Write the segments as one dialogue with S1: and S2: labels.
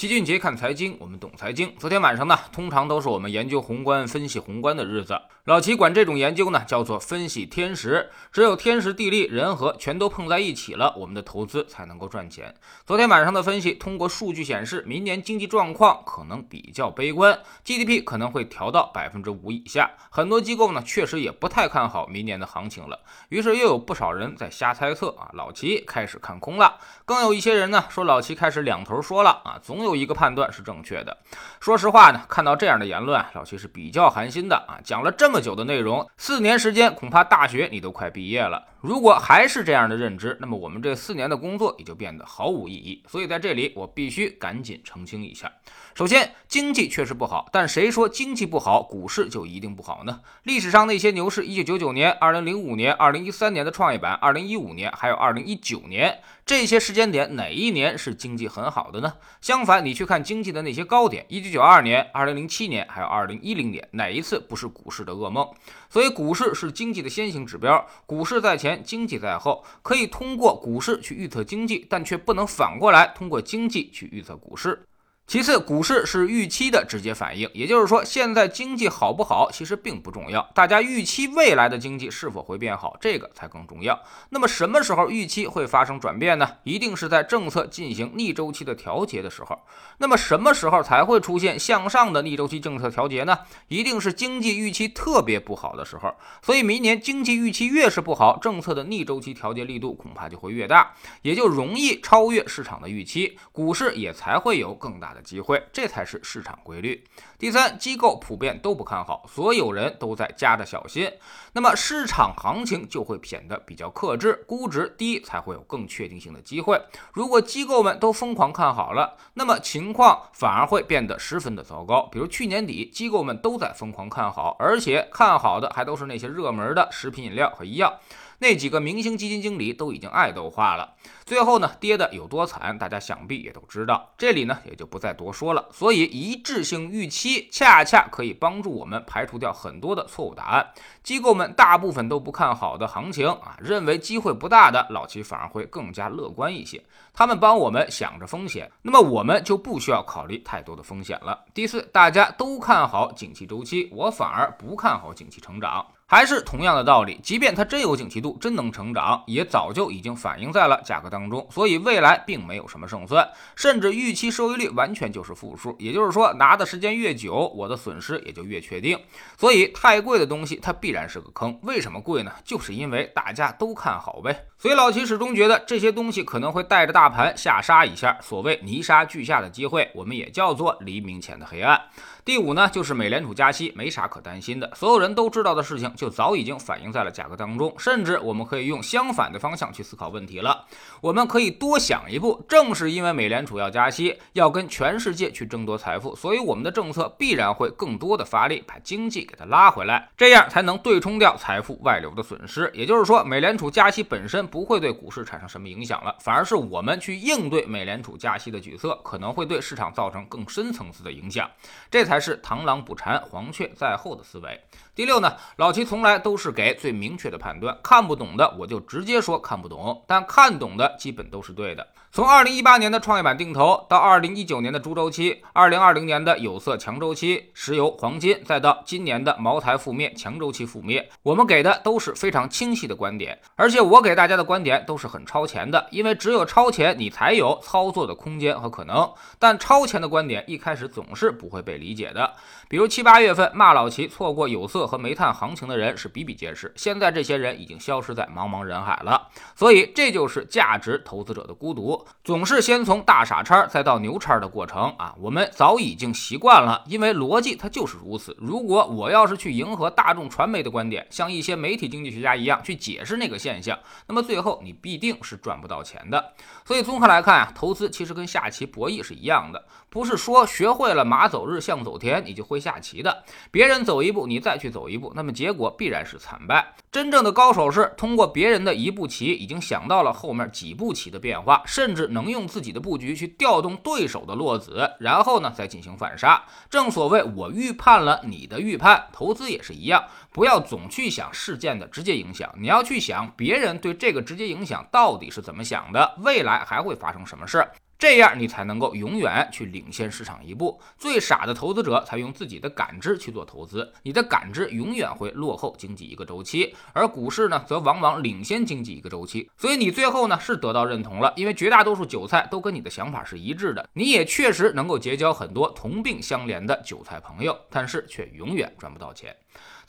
S1: 齐俊杰看财经，我们懂财经。昨天晚上呢，通常都是我们研究宏观、分析宏观的日子。老齐管这种研究呢，叫做分析天时。只有天时地利人和全都碰在一起了，我们的投资才能够赚钱。昨天晚上的分析，通过数据显示，明年经济状况可能比较悲观，GDP 可能会调到百分之五以下。很多机构呢，确实也不太看好明年的行情了。于是又有不少人在瞎猜测啊，老齐开始看空了。更有一些人呢，说老齐开始两头说了啊，总有。有一个判断是正确的。说实话呢，看到这样的言论，老七是比较寒心的啊。讲了这么久的内容，四年时间，恐怕大学你都快毕业了。如果还是这样的认知，那么我们这四年的工作也就变得毫无意义。所以在这里，我必须赶紧澄清一下。首先，经济确实不好，但谁说经济不好，股市就一定不好呢？历史上那些牛市，一九九九年、二零零五年、二零一三年的创业板、二零一五年，还有二零一九年这些时间点，哪一年是经济很好的呢？相反，你去看经济的那些高点，一九九二年、二零零七年，还有二零一零年，哪一次不是股市的噩梦？所以，股市是经济的先行指标，股市在前，经济在后，可以通过股市去预测经济，但却不能反过来通过经济去预测股市。其次，股市是预期的直接反应，也就是说，现在经济好不好其实并不重要，大家预期未来的经济是否会变好，这个才更重要。那么什么时候预期会发生转变呢？一定是在政策进行逆周期的调节的时候。那么什么时候才会出现向上的逆周期政策调节呢？一定是经济预期特别不好的时候。所以明年经济预期越是不好，政策的逆周期调节力度恐怕就会越大，也就容易超越市场的预期，股市也才会有更大的。机会，这才是市场规律。第三，机构普遍都不看好，所有人都在加着小心，那么市场行情就会显得比较克制，估值低才会有更确定性的机会。如果机构们都疯狂看好了，那么情况反而会变得十分的糟糕。比如去年底，机构们都在疯狂看好，而且看好的还都是那些热门的食品饮料和医药。那几个明星基金经理都已经爱豆化了，最后呢跌的有多惨，大家想必也都知道，这里呢也就不再多说了。所以一致性预期恰恰可以帮助我们排除掉很多的错误答案。机构们大部分都不看好的行情啊，认为机会不大的老七反而会更加乐观一些。他们帮我们想着风险，那么我们就不需要考虑太多的风险了。第四，大家都看好景气周期，我反而不看好景气成长。还是同样的道理，即便它真有景气度，真能成长，也早就已经反映在了价格当中。所以未来并没有什么胜算，甚至预期收益率完全就是负数。也就是说，拿的时间越久，我的损失也就越确定。所以太贵的东西它必然是个坑。为什么贵呢？就是因为大家都看好呗。所以老齐始终觉得这些东西可能会带着大盘下杀一下。所谓泥沙俱下的机会，我们也叫做黎明前的黑暗。第五呢，就是美联储加息没啥可担心的，所有人都知道的事情，就早已经反映在了价格当中。甚至我们可以用相反的方向去思考问题了。我们可以多想一步，正是因为美联储要加息，要跟全世界去争夺财富，所以我们的政策必然会更多的发力，把经济给它拉回来，这样才能对冲掉财富外流的损失。也就是说，美联储加息本身不会对股市产生什么影响了，反而是我们去应对美联储加息的举措，可能会对市场造成更深层次的影响。这才是螳螂捕蝉，黄雀在后的思维。第六呢，老齐从来都是给最明确的判断，看不懂的我就直接说看不懂，但看懂的基本都是对的。从二零一八年的创业板定投，到二零一九年的猪周期，二零二零年的有色强周期，石油、黄金，再到今年的茅台覆灭、强周期覆灭，我们给的都是非常清晰的观点，而且我给大家的观点都是很超前的，因为只有超前，你才有操作的空间和可能。但超前的观点一开始总是不会被理解的，比如七八月份骂老齐错过有色和煤炭行情的人人是比比皆是，现在这些人已经消失在茫茫人海了。所以这就是价值投资者的孤独。总是先从大傻叉再到牛叉的过程啊，我们早已经习惯了，因为逻辑它就是如此。如果我要是去迎合大众传媒的观点，像一些媒体经济学家一样去解释那个现象，那么最后你必定是赚不到钱的。所以综合来看啊，投资其实跟下棋博弈是一样的，不是说学会了马走日象走田你就会下棋的，别人走一步你再去走一步，那么结果必然是惨败。真正的高手是通过别人的一步棋，已经想到了后面几步棋的变化，甚至能用自己的布局去调动对手的落子，然后呢再进行反杀。正所谓我预判了你的预判，投资也是一样，不要总去想事件的直接影响，你要去想别人对这个直接影响到底是怎么想的，未来还会发生什么事。这样你才能够永远去领先市场一步。最傻的投资者才用自己的感知去做投资，你的感知永远会落后经济一个周期，而股市呢，则往往领先经济一个周期。所以你最后呢是得到认同了，因为绝大多数韭菜都跟你的想法是一致的，你也确实能够结交很多同病相怜的韭菜朋友，但是却永远赚不到钱。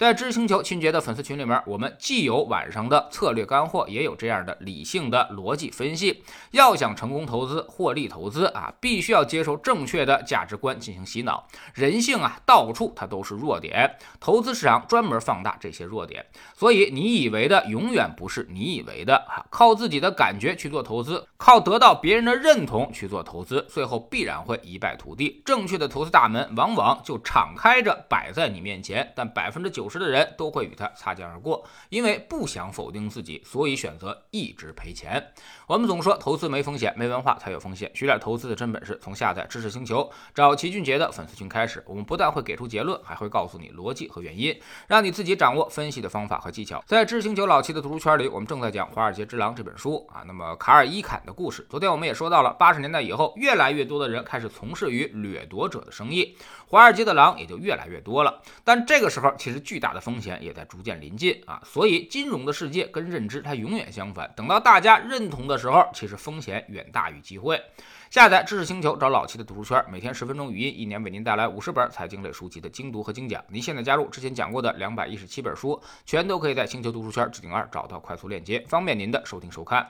S1: 在知识星球清洁的粉丝群里面，我们既有晚上的策略干货，也有这样的理性的逻辑分析。要想成功投资、获利投资啊，必须要接受正确的价值观进行洗脑。人性啊，到处它都是弱点，投资市场专门放大这些弱点。所以你以为的永远不是你以为的啊！靠自己的感觉去做投资，靠得到别人的认同去做投资，最后必然会一败涂地。正确的投资大门往往就敞开着摆在你面前，但百分之九十。的人都会与他擦肩而过，因为不想否定自己，所以选择一直赔钱。我们总说投资没风险，没文化才有风险。学点投资的真本事，从下载知识星球找齐俊杰的粉丝群开始。我们不但会给出结论，还会告诉你逻辑和原因，让你自己掌握分析的方法和技巧。在知识星球老齐的读书圈里，我们正在讲《华尔街之狼》这本书啊。那么卡尔伊坎的故事，昨天我们也说到了，八十年代以后，越来越多的人开始从事于掠夺者的生意，华尔街的狼也就越来越多了。但这个时候，其实巨大的风险也在逐渐临近啊，所以金融的世界跟认知它永远相反。等到大家认同的时候，其实风险远大于机会。下载知识星球，找老七的读书圈，每天十分钟语音，一年为您带来五十本财经类书籍的精读和精讲。您现在加入之前讲过的两百一十七本书，全都可以在星球读书圈置顶二找到快速链接，方便您的收听收看。